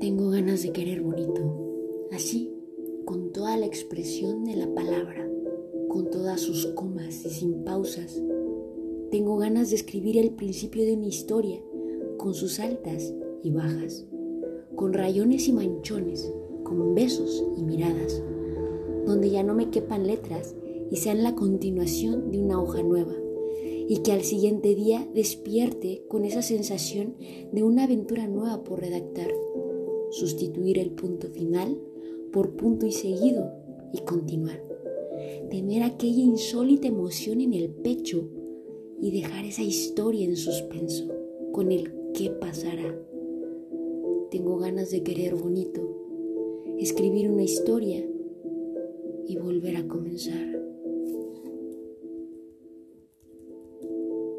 ganas de querer bonito, así, con toda la expresión de la palabra, con todas sus comas y sin pausas. Tengo ganas de escribir el principio de una historia, con sus altas y bajas, con rayones y manchones, con besos y miradas, donde ya no me quepan letras y sean la continuación de una hoja nueva, y que al siguiente día despierte con esa sensación de una aventura nueva por redactar, sustituir el punto final por punto y seguido y continuar, tener aquella insólita emoción en el pecho y dejar esa historia en suspenso con el qué pasará. Tengo ganas de querer bonito, escribir una historia y volver a comenzar.